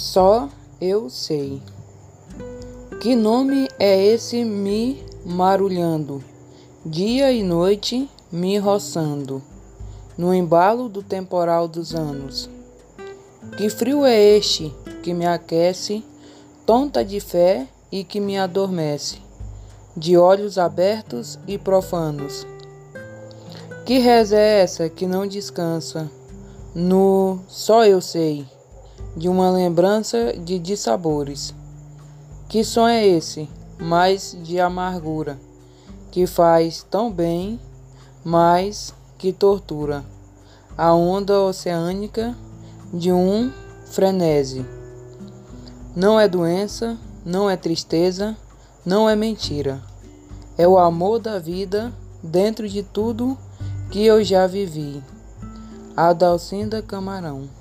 Só eu sei. Que nome é esse me marulhando, dia e noite me roçando, no embalo do temporal dos anos? Que frio é este que me aquece, tonta de fé e que me adormece, de olhos abertos e profanos? Que reza é essa que não descansa no só eu sei? De uma lembrança de dissabores. Que som é esse, mais de amargura, que faz tão bem, mas que tortura a onda oceânica de um frenesi. Não é doença, não é tristeza, não é mentira. É o amor da vida dentro de tudo que eu já vivi. Adalcinda Camarão